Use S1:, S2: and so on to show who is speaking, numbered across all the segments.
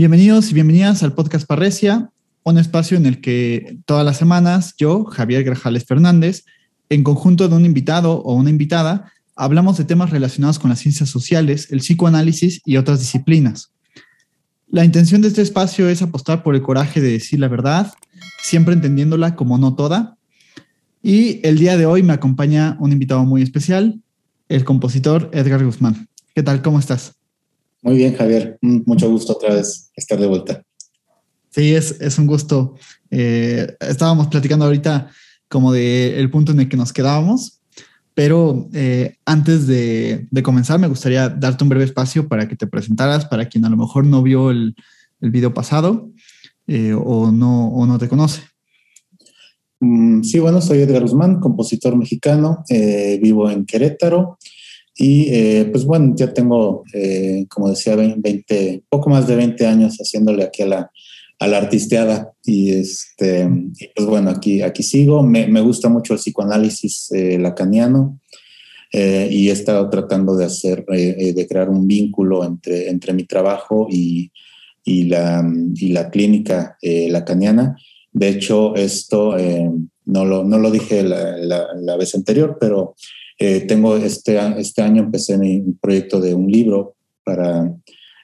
S1: Bienvenidos y bienvenidas al podcast Parresia, un espacio en el que todas las semanas yo, Javier Grajales Fernández, en conjunto de un invitado o una invitada, hablamos de temas relacionados con las ciencias sociales, el psicoanálisis y otras disciplinas. La intención de este espacio es apostar por el coraje de decir la verdad, siempre entendiéndola como no toda. Y el día de hoy me acompaña un invitado muy especial, el compositor Edgar Guzmán. ¿Qué tal? ¿Cómo estás?
S2: Muy bien, Javier. Mucho gusto otra vez estar de vuelta.
S1: Sí, es, es un gusto. Eh, estábamos platicando ahorita como de el punto en el que nos quedábamos, pero eh, antes de, de, comenzar me gustaría darte un breve espacio para que te presentaras, para quien a lo mejor no vio el, el video pasado eh, o, no, o no te conoce.
S2: Mm, sí, bueno, soy Edgar Guzmán, compositor mexicano, vivo en Querétaro. Y eh, pues bueno, ya tengo, eh, como decía, 20, poco más de 20 años haciéndole aquí a la, a la artisteada. Y, este, pues bueno, aquí, aquí sigo. Me, me gusta mucho el psicoanálisis eh, lacaniano y he estado tratando de hacer, de crear un vínculo entre, entre mi trabajo y, y, la, y la clínica lacaniana. De hecho, esto no, lo, no lo dije la, la, la vez anterior, pero eh, tengo este, este año empecé mi proyecto de un libro para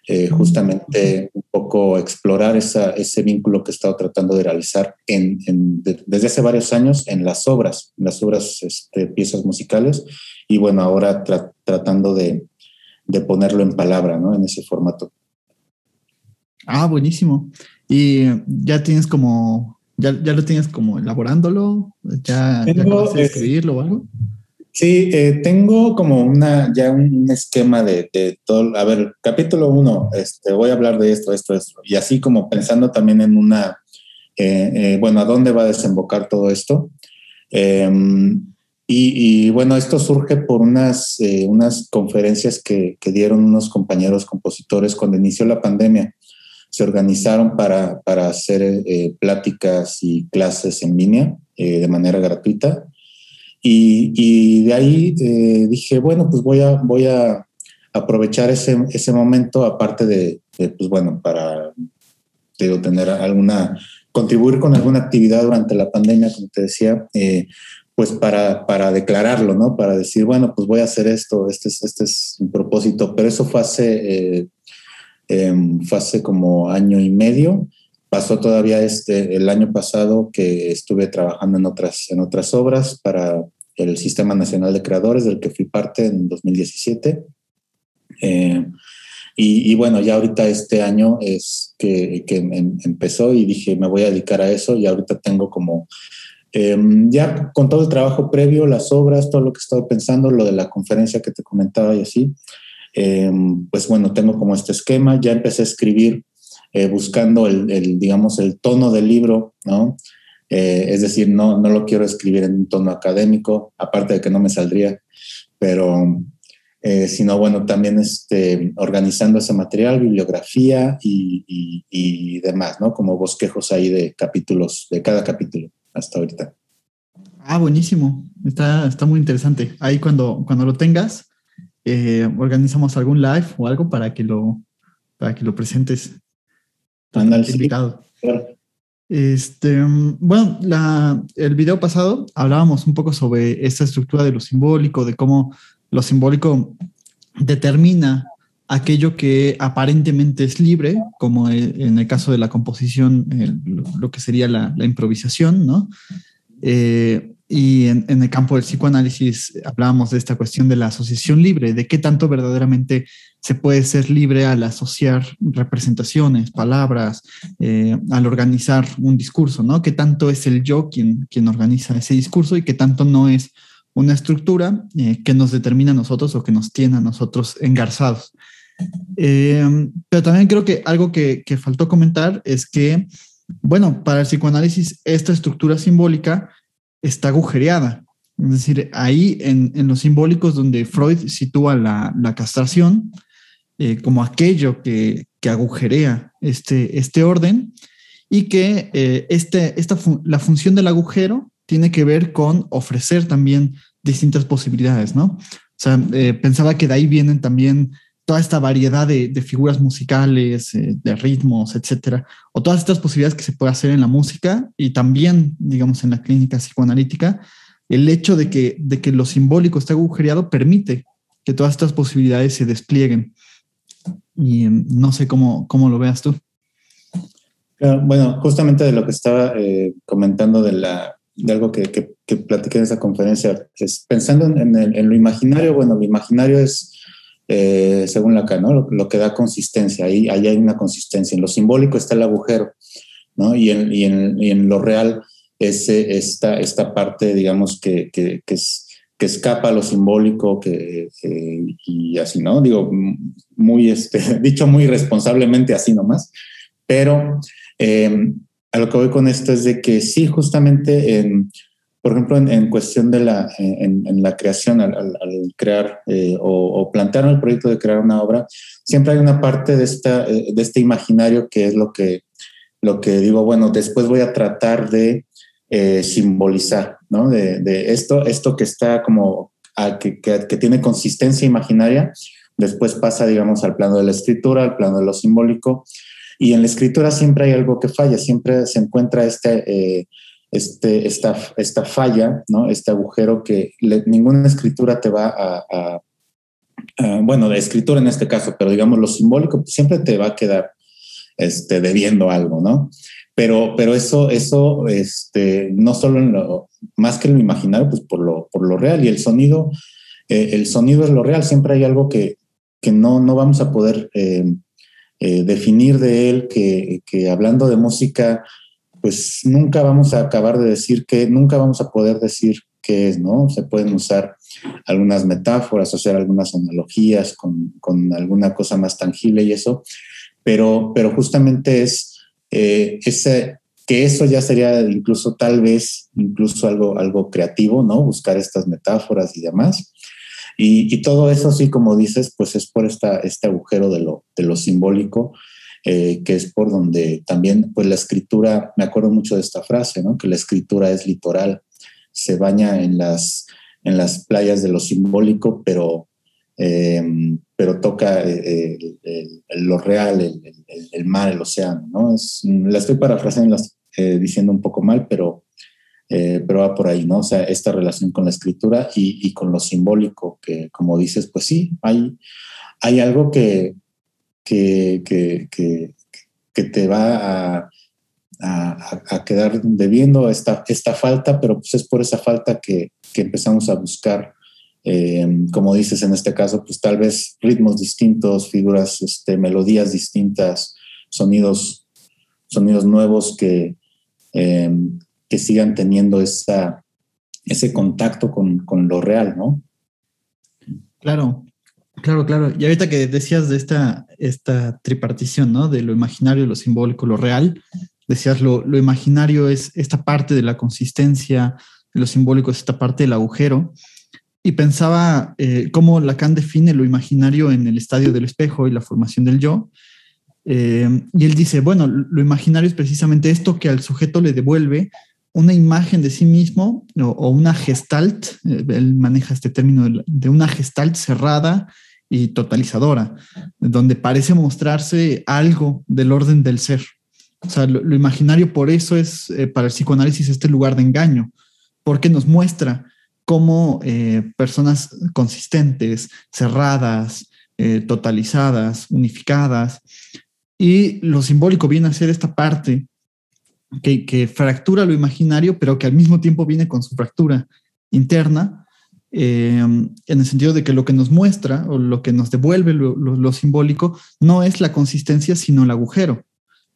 S2: eh, justamente un poco explorar esa, ese vínculo que he estado tratando de realizar en, desde hace varios años en las obras, las obras, este, piezas musicales, y bueno, ahora tratando de, de, ponerlo en palabra, ¿no? En ese formato.
S1: Ah, buenísimo. ¿Y ya tienes como, ya, ya lo tienes como elaborándolo? ¿Ya, Tengo, ya escribirlo o algo?
S2: Sí, eh, tengo como una, ya un esquema de, todo. A ver, capítulo uno, este, voy a hablar de esto, esto, esto. Y así como pensando también en una, eh, eh, bueno, ¿a dónde va a desembocar todo esto? Em, y, bueno, esto surge por unas, unas conferencias que, que, dieron unos compañeros compositores cuando inició la pandemia. Se organizaron para, para hacer pláticas y clases en línea de manera gratuita y, de ahí eh, dije, bueno, pues voy a, voy a aprovechar ese, ese momento, aparte de, pues bueno, para digo, tener alguna, contribuir con alguna actividad durante la pandemia, como te decía, eh, pues para, para declararlo, ¿no? Para decir, bueno, pues voy a hacer esto, este es, este es un propósito, pero eso fue hace, eh, em, fue hace como año y medio. Pasó todavía este, el año pasado que estuve trabajando en otras, en otras obras para, el Sistema Nacional de Creadores, del que fui parte en 2017. Eh, y, bueno, ya ahorita este año es que, que em, empezó y dije, me voy a dedicar a eso y ahorita tengo como, em, ya con todo el trabajo previo, las obras, todo lo que he estado pensando, lo de la conferencia que te comentaba y así, em, pues bueno, tengo como este esquema, ya empecé a escribir eh, buscando el, el, digamos, el tono del libro, ¿no? Eh, es decir, no, no lo quiero escribir en un tono académico, aparte de que no me saldría, pero eh, sino bueno, también este, organizando ese material, bibliografía y, y, demás, ¿no? Como bosquejos ahí de capítulos, de cada capítulo hasta ahorita.
S1: Ah, buenísimo. Está, está muy interesante. Ahí cuando, cuando lo tengas, eh, organizamos algún live o algo para que lo, para que lo presentes.
S2: Andale, invitado. Claro.
S1: Este, bueno, la, el video pasado hablábamos un poco sobre esta estructura de lo simbólico, de cómo lo simbólico determina aquello que aparentemente es libre, como en el caso de la composición, lo que sería la, la improvisación, ¿no? Eh, y en, el campo del psicoanálisis hablábamos de esta cuestión de la asociación libre, de qué tanto verdaderamente se puede ser libre al asociar representaciones, palabras, eh, al organizar un discurso, ¿no? Qué tanto es el yo quien, quien organiza ese discurso y qué tanto no es una estructura eh, que nos determina a nosotros o que nos tiene a nosotros engarzados. Eh, pero también creo que algo que, que faltó comentar es que, bueno, para el psicoanálisis esta estructura simbólica está agujereada. Es decir, ahí en, en los simbólicos donde Freud sitúa la, la castración eh, como aquello que, que, agujerea este, este orden y que eh, este, esta la función del agujero tiene que ver con ofrecer también distintas posibilidades, ¿no? O sea, eh, pensaba que de ahí vienen también toda esta variedad de, figuras musicales, eh, de ritmos, etcétera, o todas estas posibilidades que se puede hacer en la música y también, digamos, en la clínica psicoanalítica, el hecho de que, de que lo simbólico está agujereado permite que todas estas posibilidades se desplieguen. Y em, no sé cómo, cómo lo veas tú.
S2: Bueno, justamente de lo que estaba eh, comentando de, la, de algo que, que, platiqué en esa conferencia, es pensando en, en, lo imaginario, bueno, lo imaginario es eh, según Lacan, ¿no? Lo, que da consistencia, ahí, hay una consistencia. En lo simbólico está el agujero, ¿no? Y en, y en, y en lo real es esta, esta parte, digamos, que, que, que, es, que escapa a lo simbólico que, y así, ¿no? Digo, muy, este, dicho muy responsablemente así nomás, pero eh, a lo que voy con esto es de que sí, justamente en por ejemplo, en, cuestión de la, en, la creación, al, crear eh, o, plantear el proyecto de crear una obra, siempre hay una parte de, esta, eh, de este imaginario que es lo que, lo que digo, bueno, después voy a tratar de eh, simbolizar, ¿no? De, de, esto, esto que está como, que, que, que, tiene consistencia imaginaria, después pasa, digamos, al plano de la escritura, al plano de lo simbólico, y en la escritura siempre hay algo que falla, siempre se encuentra este este, esta, esta falla, ¿no? este agujero que ninguna escritura te va a, bueno, de escritura en este caso, pero digamos lo simbólico siempre te va a quedar este, debiendo algo, ¿no? Pero, pero eso, eso este, no solo en lo, más que en lo imaginario, pues por lo, por lo real y el sonido, eh, el sonido es lo real, siempre hay algo que, que no, no vamos a poder eh, eh, definir de él, que, que hablando de música, pues nunca vamos a acabar de decir que, nunca vamos a poder decir qué es, ¿no? Se pueden usar algunas metáforas, hacer algunas analogías con, con alguna cosa más tangible y eso, pero, pero justamente es eh, ese, que eso ya sería incluso tal vez, incluso algo, algo creativo, ¿no? Buscar estas metáforas y demás. Y, y, todo eso, sí, como dices, pues es por esta, este agujero de lo, de lo simbólico eh, que es por donde también, pues la escritura, me acuerdo mucho de esta frase, ¿no? Que la escritura es litoral, se baña en las, en las playas de lo simbólico, pero, em, pero toca eh, lo real, el, mar, el océano, ¿no? Es, la estoy parafraseando, eh, diciendo un poco mal, pero, pero va por ahí, ¿no? O sea, esta relación con la escritura y, y con lo simbólico, que como dices, pues sí, hay, hay algo que, que, que, que, te va a, a, quedar debiendo esta, esta falta, pero pues es por esa falta que, que empezamos a buscar, eh, como dices en este caso, pues tal vez ritmos distintos, figuras, este, melodías distintas, sonidos, sonidos nuevos que, eh, que sigan teniendo esa, ese contacto con, con lo real, ¿no?
S1: Claro, Claro, claro. Y ahorita que decías de esta, esta tripartición, ¿no? De lo imaginario, lo simbólico, lo real, decías lo, lo imaginario es esta parte de la consistencia, lo simbólico es esta parte del agujero. Y pensaba eh, cómo Lacan define lo imaginario en el estadio del espejo y la formación del yo. Eh, y él dice, bueno, lo imaginario es precisamente esto que al sujeto le devuelve una imagen de sí mismo o, una gestalt, eh, él maneja este término de una gestalt cerrada y totalizadora, donde parece mostrarse algo del orden del ser. O sea, lo, imaginario por eso es eh, para el psicoanálisis este lugar de engaño, porque nos muestra cómo eh, personas consistentes, cerradas, eh, totalizadas, unificadas, y lo simbólico viene a ser esta parte que, que fractura lo imaginario, pero que al mismo tiempo viene con su fractura interna, eh, en el sentido de que lo que nos muestra o lo que nos devuelve lo, simbólico no es la consistencia, sino el agujero,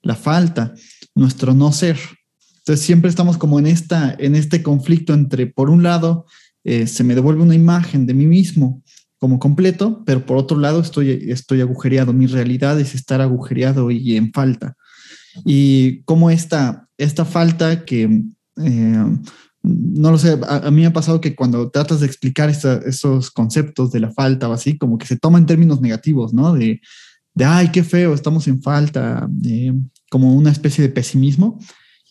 S1: la falta, nuestro no ser. Entonces siempre estamos como en, esta, en este conflicto entre, por un lado, eh, se me devuelve una imagen de mí mismo como completo, pero por otro lado estoy, estoy agujereado. Mi realidad es estar agujereado y en falta. Y como esta, esta falta que eh, no lo sé, a, mí me ha pasado que cuando tratas de explicar esos conceptos de la falta o así, como que se toma en términos negativos, ¿no? De, de ay, qué feo, estamos en falta, como una especie de pesimismo,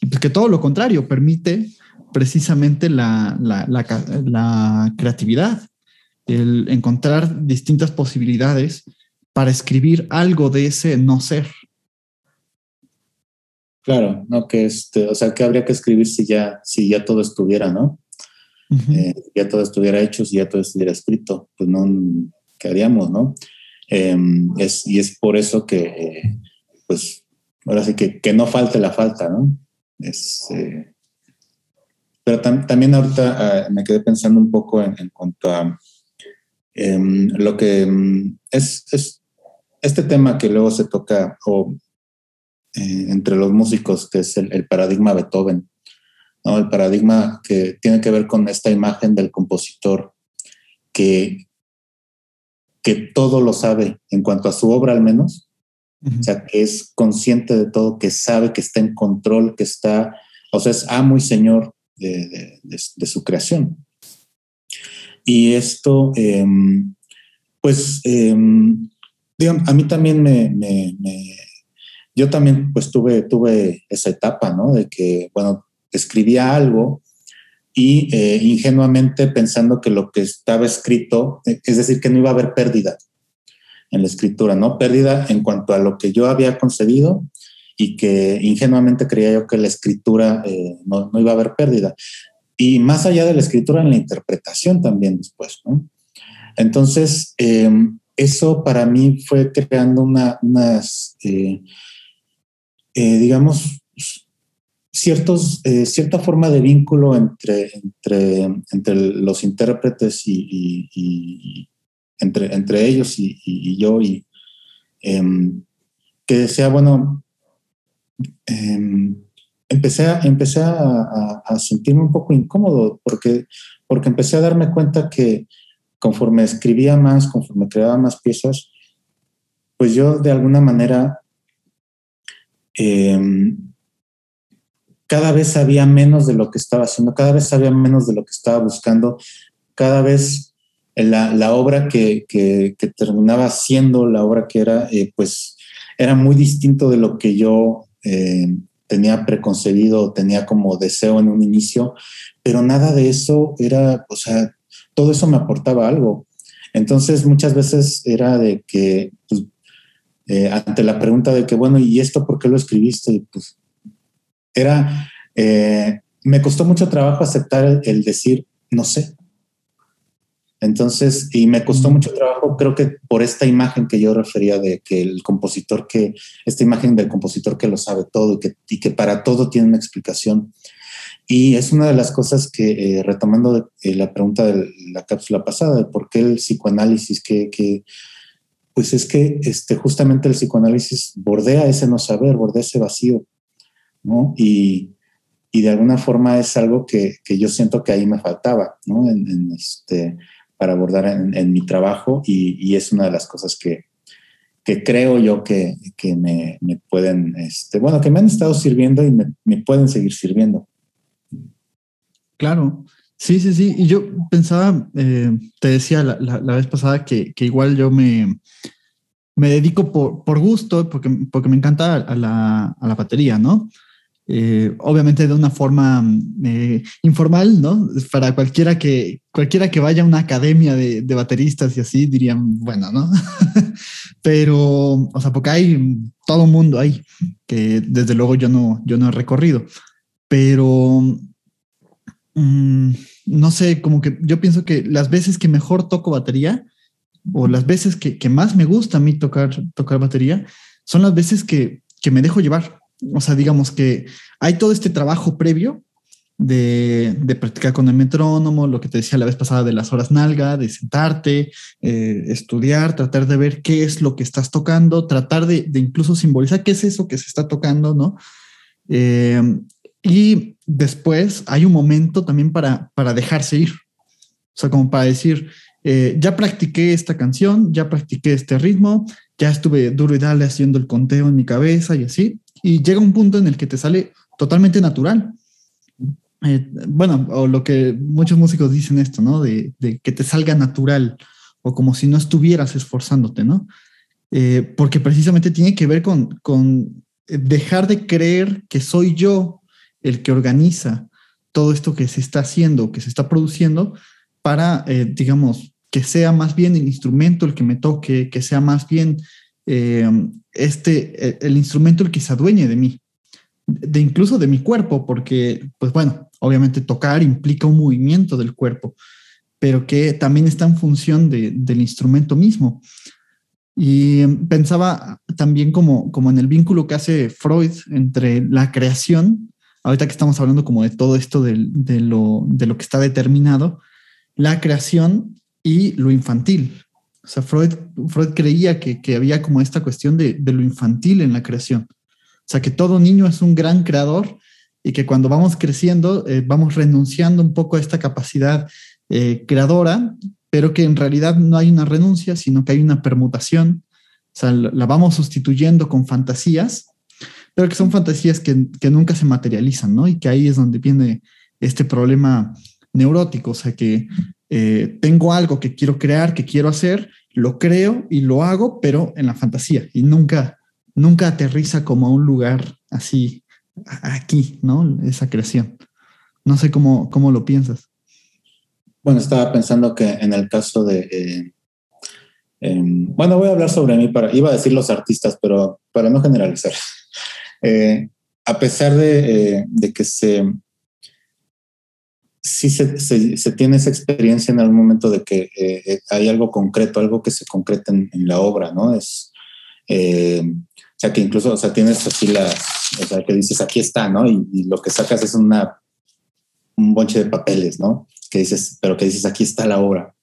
S1: y pues que todo lo contrario permite precisamente la, la, la creatividad, el encontrar distintas posibilidades para escribir algo de ese no ser.
S2: Claro, no que este, o sea, que habría que escribir si ya, si ya todo estuviera, ¿no? Eh, ya todo estuviera hecho, si ya todo estuviera escrito, pues no, ¿qué haríamos, no? Em, es, y es por eso que, eh, pues, ahora sí que, que, no falte la falta, ¿no? Es, eh, pero también ahorita ah, me quedé pensando un poco en, en cuanto a em, lo que em, es, es, este tema que luego se toca o, entre los músicos, que es el, el paradigma Beethoven el paradigma que tiene que ver con esta imagen del compositor que, que todo lo sabe en cuanto a su obra al menos, o sea, que es consciente de todo, que sabe que está en control, que está, o sea, es amo y señor de, su creación. Y esto, em, pues, em, a mí también me, yo también pues tuve, tuve esa etapa, ¿no? De que, bueno, escribía algo y eh, ingenuamente pensando que lo que estaba escrito, eh, es decir, que no iba a haber pérdida en la escritura, ¿no? Pérdida en cuanto a lo que yo había concebido y que ingenuamente creía yo que la escritura eh, no, iba a haber pérdida. Y más allá de la escritura, en la interpretación también después, ¿no? Entonces, em, eso para mí fue creando una, unas, digamos, ciertos, eh, cierta forma de vínculo entre, entre, entre los intérpretes y, entre, entre ellos y, yo, y em, que sea, bueno, em, empecé, a, empecé a, sentirme un poco incómodo porque, porque empecé a darme cuenta que conforme escribía más, conforme creaba más piezas, pues yo de alguna manera em, cada vez sabía menos de lo que estaba haciendo, cada vez sabía menos de lo que estaba buscando, cada vez la, obra que, terminaba siendo la obra que era, eh, pues era muy distinto de lo que yo eh, tenía preconcebido, tenía como deseo en un inicio, pero nada de eso era, o sea, todo eso me aportaba algo. Entonces muchas veces era de que, pues, eh, ante la pregunta de que, bueno, ¿y esto por qué lo escribiste? Pues era, eh, me costó mucho trabajo aceptar el, decir, no sé. Entonces, y me costó mucho trabajo, creo que por esta imagen que yo refería de que el compositor que, esta imagen del compositor que lo sabe todo y que, y que para todo tiene una explicación. Y es una de las cosas que, eh, retomando eh, la pregunta de la cápsula pasada, de por qué el psicoanálisis, que, que pues es que este, justamente el psicoanálisis bordea ese no saber, bordea ese vacío ¿no? Y, y de alguna forma es algo que, que, yo siento que ahí me faltaba, ¿no? En, este, para abordar en, mi trabajo y, y, es una de las cosas que, que creo yo que, que me, me, pueden, este, bueno, que me han estado sirviendo y me, me pueden seguir sirviendo.
S1: Claro, sí, sí, sí. Y yo pensaba, eh, te decía la, la, vez pasada que, que igual yo me, me dedico por, por gusto, porque, porque me encanta a la, a la batería, ¿no? Eh, obviamente de una forma eh, informal, ¿no? Para cualquiera que, cualquiera que vaya a una academia de, de bateristas y así dirían, bueno, ¿no? Pero, o sea, porque hay todo un mundo ahí que desde luego yo no, yo no he recorrido. Pero, mm, no sé, como que yo pienso que las veces que mejor toco batería o las veces que, que más me gusta a mí tocar, tocar batería son las veces que, que me dejo llevar o sea, digamos que hay todo este trabajo previo de, practicar con el metrónomo, lo que te decía la vez pasada de las horas nalga, de sentarte, eh, estudiar, tratar de ver qué es lo que estás tocando, tratar de, incluso simbolizar qué es eso que se está tocando, ¿no? Eh, y después hay un momento también para, para dejarse ir. O sea, como para decir, eh, ya practiqué esta canción, ya practiqué este ritmo, ya estuve duro y dale haciendo el conteo en mi cabeza y así y llega un punto en el que te sale totalmente natural. Eh, bueno, o lo que muchos músicos dicen esto, ¿no? De, que te salga natural o como si no estuvieras esforzándote, ¿no? Eh, porque precisamente tiene que ver con, con dejar de creer que soy yo el que organiza todo esto que se está haciendo, que se está produciendo para, eh, digamos, que sea más bien el instrumento el que me toque, que sea más bien eh, este, el instrumento el que se adueñe de mí, de incluso de mi cuerpo, porque, pues bueno, obviamente tocar implica un movimiento del cuerpo, pero que también está en función del instrumento mismo. Y pensaba también como, como en el vínculo que hace Freud entre la creación, ahorita que estamos hablando como de todo esto de, lo, de lo que está determinado, la creación y lo infantil. O sea, Freud, Freud creía que, había como esta cuestión de, lo infantil en la creación. O sea, que todo niño es un gran creador y que cuando vamos creciendo eh, vamos renunciando un poco a esta capacidad eh, creadora, pero que en realidad no hay una renuncia, sino que hay una permutación. O sea, la vamos sustituyendo con fantasías, pero que son fantasías que, que nunca se materializan, ¿no? Y que ahí es donde viene este problema neurótico, o sea, que eh, tengo algo que quiero crear, que quiero hacer, lo creo y lo hago, pero en la fantasía y nunca, nunca aterriza como a un lugar así, aquí, ¿no? Esa creación. No sé cómo, cómo lo piensas.
S2: Bueno, estaba pensando que en el caso de... Eh, em, bueno, voy a hablar sobre mí, para, iba a decir los artistas, pero para no generalizar. Eh, a pesar de, de que se sí se, tiene esa experiencia en algún momento de que eh, eh, hay algo concreto, algo que se concreta en, la obra, ¿no? Es, eh, o sea, que incluso, o sea, tienes así la, o sea, que dices, aquí está, ¿no? Y, lo que sacas es una, un bonche de papeles, ¿no? Que dices, pero que dices, aquí está la obra.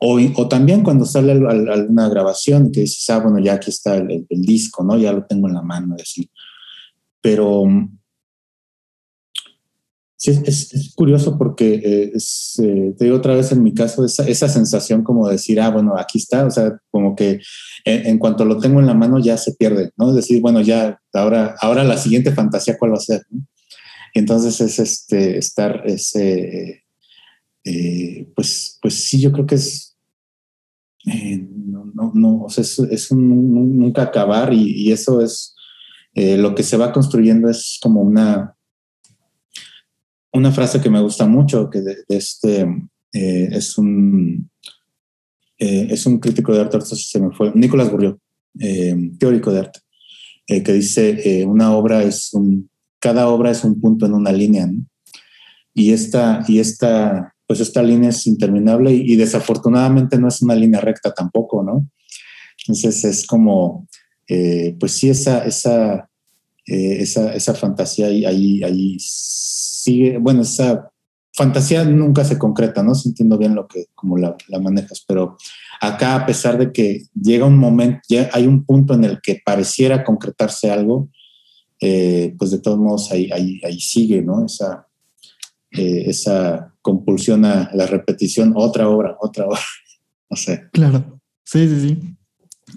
S2: O, o también cuando sale alguna grabación que dices, ah, bueno, ya aquí está el, el, disco, ¿no? Ya lo tengo en la mano, así. Pero Sí, es, curioso porque eh, es, eh, te digo otra vez en mi caso, esa, esa, sensación como decir, ah, bueno, aquí está, o sea, como que en, cuanto lo tengo en la mano ya se pierde, ¿no? Es decir, bueno, ya, ahora, ahora la siguiente fantasía, ¿cuál va a ser? entonces es este, estar, ese, eh, pues, pues sí, yo creo que es, no, no, no, o sea, es, es un, nunca acabar y eso es, lo que se va construyendo es como una una frase que me gusta mucho, que de, este eh, es un eh, es un crítico de arte, se me fue, Nicolás Burrió, eh, teórico de arte, que dice una obra es un, cada obra es un punto en una línea, y esta y esta pues esta línea es interminable y, desafortunadamente no es una línea recta tampoco, ¿no? Entonces es como, pues sí, esa, esa, esa, esa fantasía ahí, ahí, ahí sigue, bueno, esa fantasía nunca se concreta, ¿no? Sintiendo bien lo que, como la, manejas, pero acá a pesar de que llega un momento, ya hay un punto en el que pareciera concretarse algo, eh, pues de todos modos ahí, ahí, ahí sigue, ¿no? Esa, eh, esa compulsión a la repetición, otra obra, otra obra, no sé.
S1: Claro, sí, sí, sí.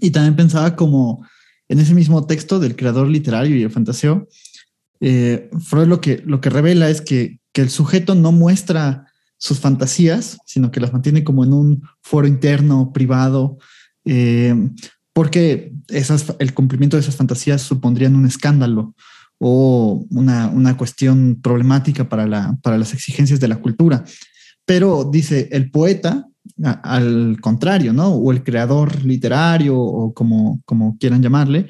S1: Y también pensaba como en ese mismo texto del creador literario y el fantaseo, eh, Freud lo que, lo que revela es que, el sujeto no muestra sus fantasías, sino que las mantiene como en un foro interno, privado, eh, porque esas, el cumplimiento de esas fantasías supondrían un escándalo o una, cuestión problemática para, la, para las exigencias de la cultura. Pero dice, el poeta, al contrario, ¿no? O el creador literario, o como, como quieran llamarle,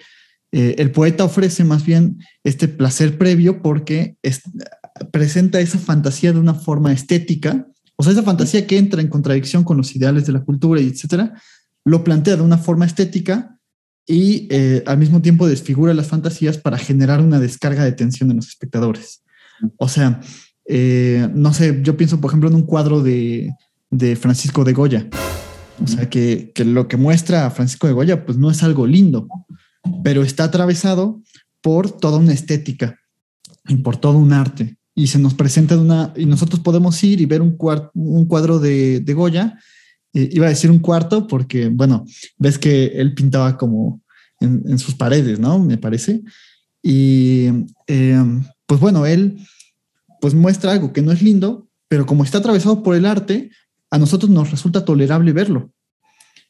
S1: eh, el poeta ofrece más bien este placer previo porque presenta esa fantasía de una forma estética, o sea, esa fantasía que entra en contradicción con los ideales de la cultura y etcétera, lo plantea de una forma estética y eh, al mismo tiempo desfigura las fantasías para generar una descarga de tensión en los espectadores. O sea, eh, no sé, yo pienso, por ejemplo, en un cuadro de, de Francisco de Goya. O sea, que, que, lo que muestra a Francisco de Goya, pues no es algo lindo pero está atravesado por toda una estética y por todo un arte. Y se nos presenta una, y nosotros podemos ir y ver un, un cuadro de, de Goya. Eh, iba a decir un cuarto porque, bueno, ves que él pintaba como en, sus paredes, ¿no? Me parece. Y eh, pues bueno, él pues muestra algo que no es lindo, pero como está atravesado por el arte, a nosotros nos resulta tolerable verlo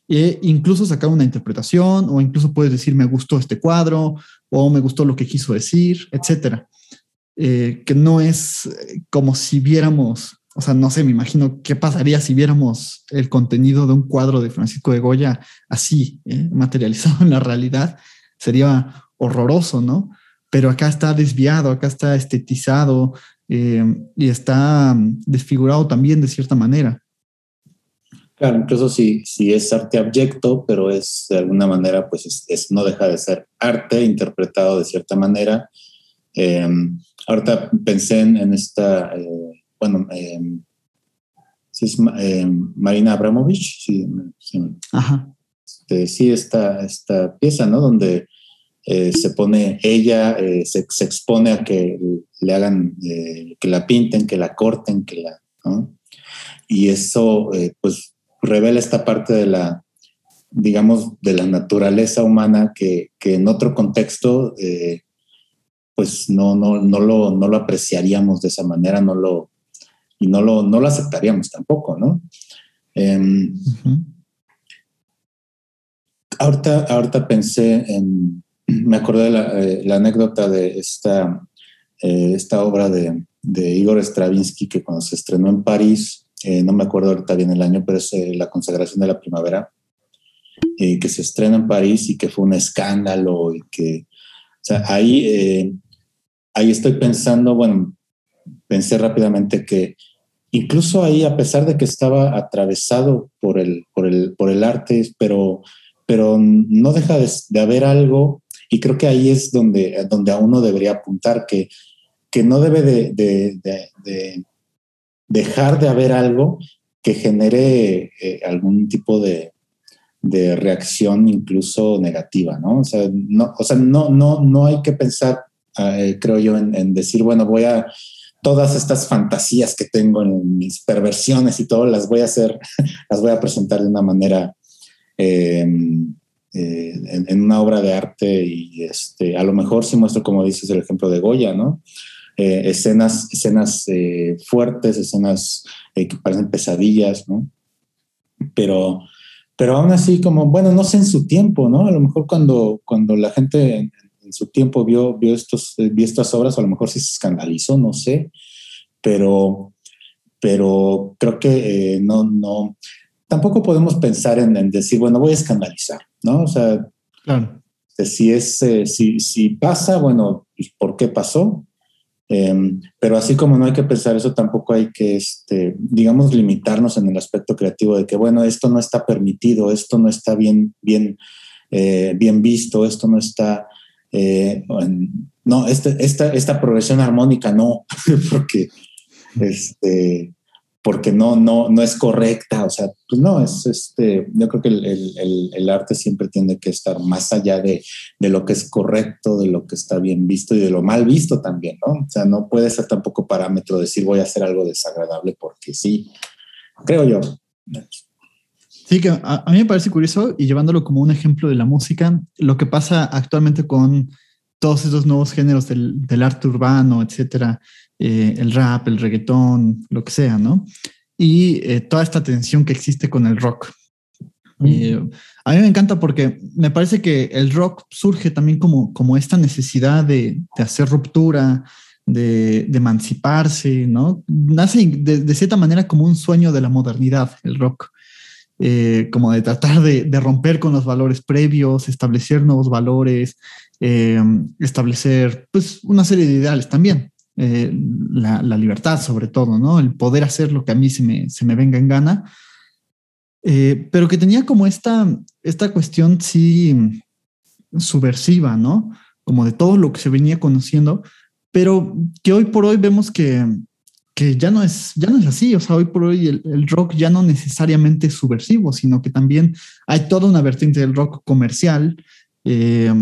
S1: e incluso sacar una interpretación o incluso puedes decir me gustó este cuadro o me gustó lo que quiso decir, etcétera. Eh, que no es eh, como si viéramos o sea, no sé, me imagino qué pasaría si viéramos el contenido de un cuadro de Francisco de Goya así, ¿eh? materializado en la realidad. Sería horroroso, ¿no? Pero acá está desviado, acá está estetizado y está desfigurado también de cierta manera.
S2: Claro, incluso si, si es arte abyecto, pero es de alguna manera, pues es, no deja de ser arte interpretado de cierta manera. Eh, ahorita pensé en, esta, eh, bueno, eh, es Marina Abramovich, sí, sí, Ajá. Este, sí esta, esta pieza, ¿no? Donde se pone ella, se, se, expone a que le hagan, que la pinten, que la corten, que la, ¿no? Y eso, pues revela esta parte de la, digamos, de la naturaleza humana que, en otro contexto, eh, pues no, no, no, lo, no lo apreciaríamos de esa manera, no lo, y no lo, no lo aceptaríamos tampoco, ¿no? Em, ahorita, ahorita pensé en, me acordé de la, eh, anécdota de esta, eh, esta obra de, de Igor Stravinsky que cuando se estrenó en París, eh, no me acuerdo ahorita bien el año, pero es eh, La consagración de la primavera, eh, que se estrena en París y que fue un escándalo y que, o sea, ahí, ahí estoy pensando, bueno, pensé rápidamente que incluso ahí, a pesar de que estaba atravesado por el, por el, por el arte, pero, pero no deja de, haber algo, y creo que ahí es donde, donde a uno debería apuntar, que, que no debe de, de dejar de haber algo que genere eh, algún tipo de, reacción incluso negativa, ¿no? O sea, no, o sea, no, no, no hay que pensar, eh, creo yo, en, decir, bueno, voy a todas estas fantasías que tengo en mis perversiones y todo, las voy a hacer, las voy a presentar de una manera em, eh, en, una obra de arte y este, a lo mejor si muestro, como dices, el ejemplo de Goya, ¿no? Eh, escenas, escenas eh, fuertes, escenas eh, que parecen pesadillas, ¿no? Pero, pero aún así, como, bueno, no sé en su tiempo, ¿no? A lo mejor cuando, cuando la gente en, su tiempo vio, vio, estos, vio estas obras, a lo mejor sí se escandalizó, no sé, pero, pero creo que no, no, tampoco podemos pensar en, decir, bueno, voy a escandalizar, ¿no? O sea, claro. si, es, si, si pasa, bueno, pues, ¿por qué pasó? Em, pero así como no hay que pensar eso, tampoco hay que, este, digamos, limitarnos en el aspecto creativo de que, bueno, esto no está permitido, esto no está bien, bien, eh, bien visto, esto no está, eh, no, este, esta, esta progresión armónica no, porque, este, porque no, no, no es correcta. O sea, pues no, es este, yo creo que el, arte siempre tiene que estar más allá de, lo que es correcto, de lo que está bien visto y de lo mal visto también, ¿no? O sea, no puede ser tampoco parámetro decir voy a hacer algo desagradable porque sí, creo yo.
S1: Sí, que a, mí me parece curioso y llevándolo como un ejemplo de la música, lo que pasa actualmente con todos esos nuevos géneros del, del arte urbano, etcétera, eh, el rap, el reggaetón, lo que sea, ¿no? Y eh, toda esta tensión que existe con el rock. Eh, a mí me encanta porque me parece que el rock surge también como, como esta necesidad de, de hacer ruptura, de, de, emanciparse, ¿no? Nace de, de, cierta manera como un sueño de la modernidad, el rock. como de tratar de, de, romper con los valores previos, establecer nuevos valores, establecer pues una serie de ideales también. Eh, la, libertad sobre todo, ¿no? El poder hacer lo que a mí se me, se me venga en gana, eh, pero que tenía como esta, esta cuestión sí subversiva, ¿no? Como de todo lo que se venía conociendo, pero que hoy por hoy vemos que, que ya, no es, ya no es así, o sea, hoy por hoy el, el rock ya no necesariamente es subversivo, sino que también hay toda una vertiente del rock comercial, eh,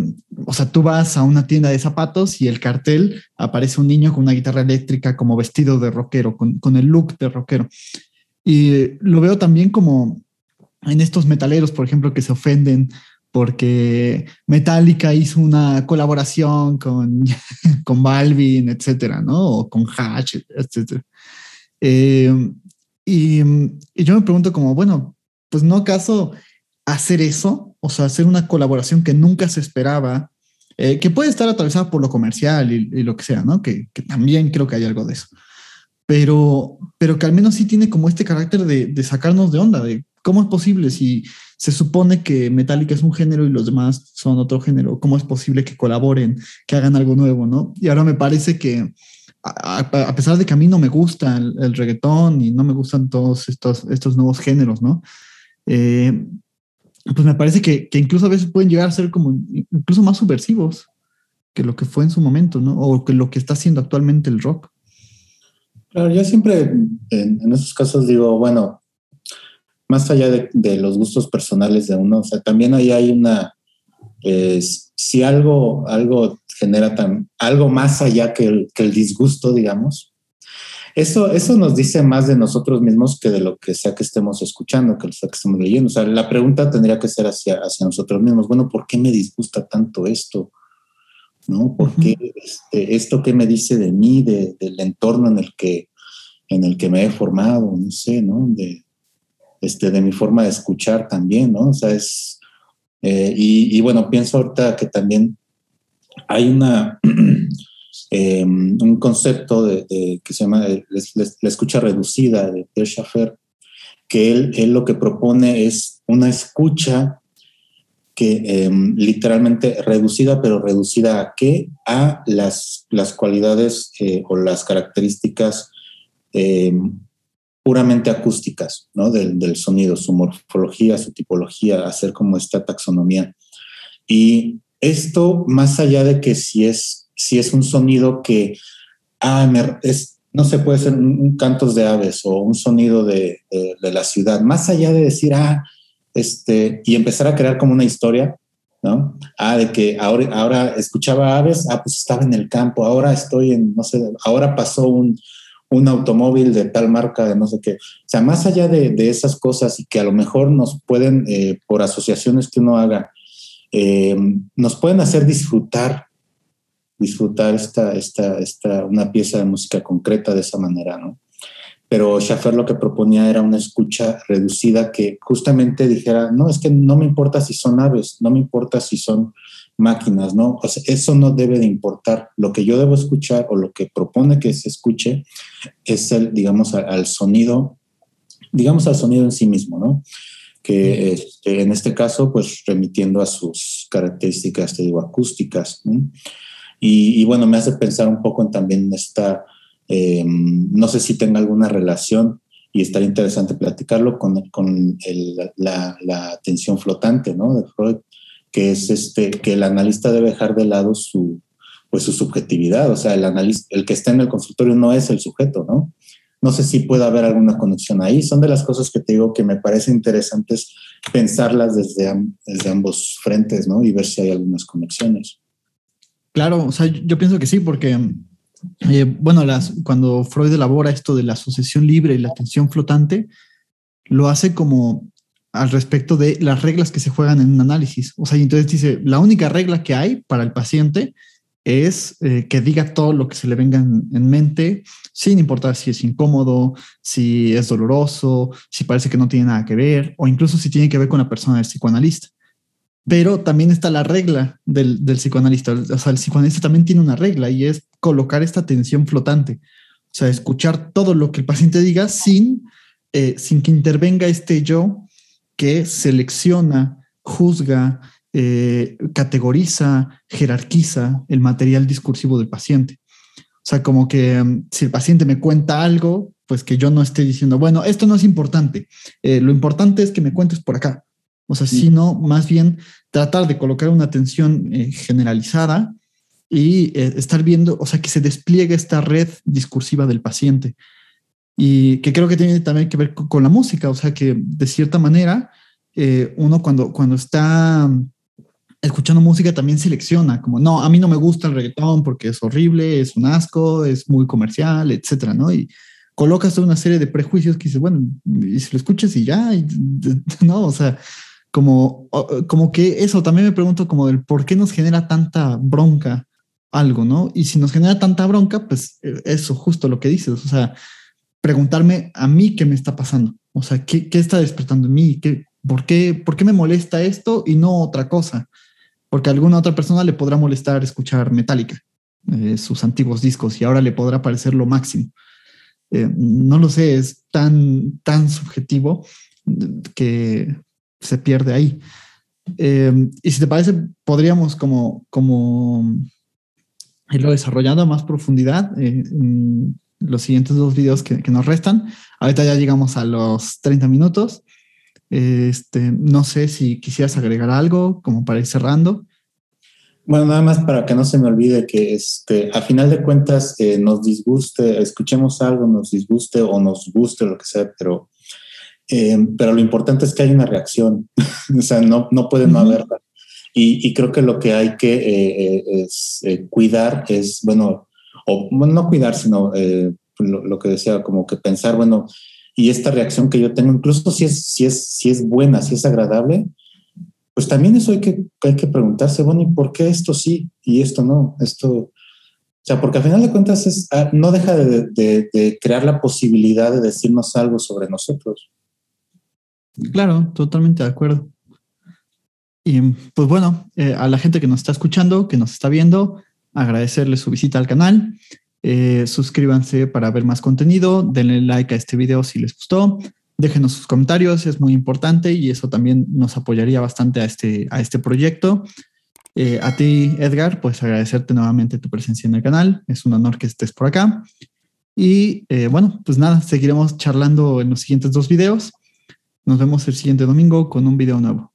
S1: o sea, tú vas a una tienda de zapatos y el cartel aparece un niño con una guitarra eléctrica como vestido de rockero, con, con el look de rockero. Y lo veo también como en estos metaleros, por ejemplo, que se ofenden porque Metallica hizo una colaboración con, con Balvin, etcétera, ¿no? O con Hatch, etcétera. Eh, y, yo me pregunto como, bueno, pues no acaso hacer eso, o sea, hacer una colaboración que nunca se esperaba, eh, que puede estar atravesada por lo comercial y, lo que sea, ¿no? Que, también creo que hay algo de eso. pero, pero que al menos sí tiene como este carácter de, de sacarnos de onda, de cómo es posible si se supone que Metallica es un género y los demás son otro género, cómo es posible que colaboren, que hagan algo nuevo, ¿no? Y ahora me parece que a, pesar de que a mí no me gusta el, reggaetón y no me gustan todos estos, estos nuevos géneros, ¿no? Eh, pues me parece que, que, incluso a veces pueden llegar a ser como incluso más subversivos que lo que fue en su momento, ¿no? O que lo que está haciendo actualmente el rock.
S2: Claro, yo siempre en, en esos casos digo, bueno, más allá de, los gustos personales de uno, o sea, también ahí hay una, si algo, algo genera tan, algo más allá que el, que el disgusto, digamos, eso, eso nos dice más de nosotros mismos que de lo que sea que estemos escuchando, que lo sea que estemos leyendo. O sea, la pregunta tendría que ser hacia, hacia nosotros mismos. Bueno, ¿por qué me disgusta tanto esto? ¿No? ¿Por qué este, esto que me dice de mí, de, del entorno en el que en el que me he formado, no sé, ¿no? De, este, de mi forma de escuchar también, ¿no? O sea, es, eh, y, bueno, pienso ahorita que también hay una, em, un concepto de, que se llama la escucha reducida de Pierre Schaffer, que él, lo que propone es una escucha que em, literalmente reducida, pero reducida a qué? A las, las cualidades eh, o las características em, puramente acústicas, ¿no? Del, sonido, su morfología, su tipología, hacer como esta taxonomía. Y esto, más allá de que si es, si es un sonido que, ah, no se puede ser un, cantos de aves o un sonido de, la ciudad, más allá de decir, ah, este, y empezar a crear como una historia, ¿no? Ah, de que ahora, ahora escuchaba aves, ah, pues estaba en el campo, ahora estoy en, no sé, ahora pasó un, un automóvil de tal marca, de no sé qué. O sea, más allá de, esas cosas y que a lo mejor nos pueden, eh, por asociaciones que uno haga, eh, nos pueden hacer disfrutar, disfrutar esta, esta, esta, una pieza de música concreta de esa manera, ¿no? Pero Schaffer lo que proponía era una escucha reducida que justamente dijera, no, es que no me importa si son aves, no me importa si son máquinas, ¿no? Eso no debe de importar. Lo que yo debo escuchar o lo que propone que se escuche es el, digamos, al, sonido, digamos, al sonido en sí mismo, ¿no? Que este, en este caso, pues remitiendo a sus características, te digo, acústicas. Y, bueno, me hace pensar un poco en también esta, em, no sé si tenga alguna relación y estaría interesante platicarlo con, con la, la, atención flotante, ¿no? De Freud, que es este, que el analista debe dejar de lado su, pues su subjetividad, o sea, el analista, el que está en el consultorio no es el sujeto, ¿no? No sé si puede haber alguna conexión ahí. Son de las cosas que te digo que me parece interesantes pensarlas desde, desde ambos frentes, ¿no? Y ver si hay algunas conexiones.
S1: Claro, o sea, yo pienso que sí, porque, eh, bueno, las, cuando Freud elabora esto de la asociación libre y la atención flotante, lo hace como al respecto de las reglas que se juegan en un análisis. O sea, entonces dice, la única regla que hay para el paciente es eh, que diga todo lo que se le venga en, mente, sin importar si es incómodo, si es doloroso, si parece que no tiene nada que ver, o incluso si tiene que ver con la persona del psicoanalista. Pero también está la regla del, psicoanalista. O sea, el psicoanalista también tiene una regla y es colocar esta atención flotante. O sea, escuchar todo lo que el paciente diga sin, eh, sin que intervenga este yo que selecciona, juzga, eh, categoriza, jerarquiza el material discursivo del paciente. O sea, como que um, si el paciente me cuenta algo, pues que yo no esté diciendo, bueno, esto no es importante, eh, lo importante es que me cuentes por acá. O sea, sino más bien tratar de colocar una atención eh, generalizada y estar viendo, o sea, que se despliegue esta red discursiva del paciente y que creo que tiene también que ver con, la música, o sea que de cierta manera eh, uno cuando, cuando está escuchando música también selecciona, como no, a mí no me gusta el reggaetón porque es horrible, es un asco, es muy comercial, etcétera, ¿no? Y colocas una serie de prejuicios que dices, bueno, y si lo escuchas y ya, ¿no? O sea, como, como que eso también me pregunto como del por qué nos genera tanta bronca algo, ¿no? Y si nos genera tanta bronca, pues eh, eso, justo lo que dices, o sea, preguntarme a mí qué me está pasando. O sea, ¿qué, qué está despertando en mí? ¿Qué, por, qué, ¿Por qué me molesta esto y no otra cosa? Porque a alguna otra persona le podrá molestar escuchar Metallica, eh, sus antiguos discos, y ahora le podrá parecer lo máximo. Eh, no lo sé, es tan, tan subjetivo que se pierde ahí. Eh, y si te parece, podríamos como, como irlo desarrollando a más profundidad en los siguientes dos videos que, que, nos restan. Ahorita ya llegamos a los 30 minutos. Este, no sé si quisieras agregar algo como para ir cerrando.
S2: Bueno, nada más para que no se me olvide que este, a final de cuentas eh, nos disguste, escuchemos algo, nos disguste o nos guste, lo que sea, pero, eh, pero lo importante es que hay una reacción, o sea, no, no puede no haberla. Y, y, creo que lo que hay que eh, es, cuidar es, bueno, o bueno, no cuidar, sino lo, lo, que decía, como que pensar, bueno, y esta reacción que yo tengo, incluso si es, si es, si es buena, si es agradable, pues también eso hay que, hay que preguntarse, bueno, ¿y por qué esto sí y esto no? Esto, o sea, porque al final de cuentas es, ah, no deja de, de, crear la posibilidad de decirnos algo sobre nosotros.
S1: Claro, totalmente de acuerdo. Y pues bueno, eh, a la gente que nos está escuchando, que nos está viendo, agradecerle su visita al canal. Eh, suscríbanse para ver más contenido, denle like a este video si les gustó, déjenos sus comentarios, es muy importante y eso también nos apoyaría bastante a este, a este proyecto. Eh, a ti, Edgar, pues agradecerte nuevamente tu presencia en el canal, es un honor que estés por acá. Y bueno, pues nada, seguiremos charlando en los siguientes dos videos. Nos vemos el siguiente domingo con un video nuevo.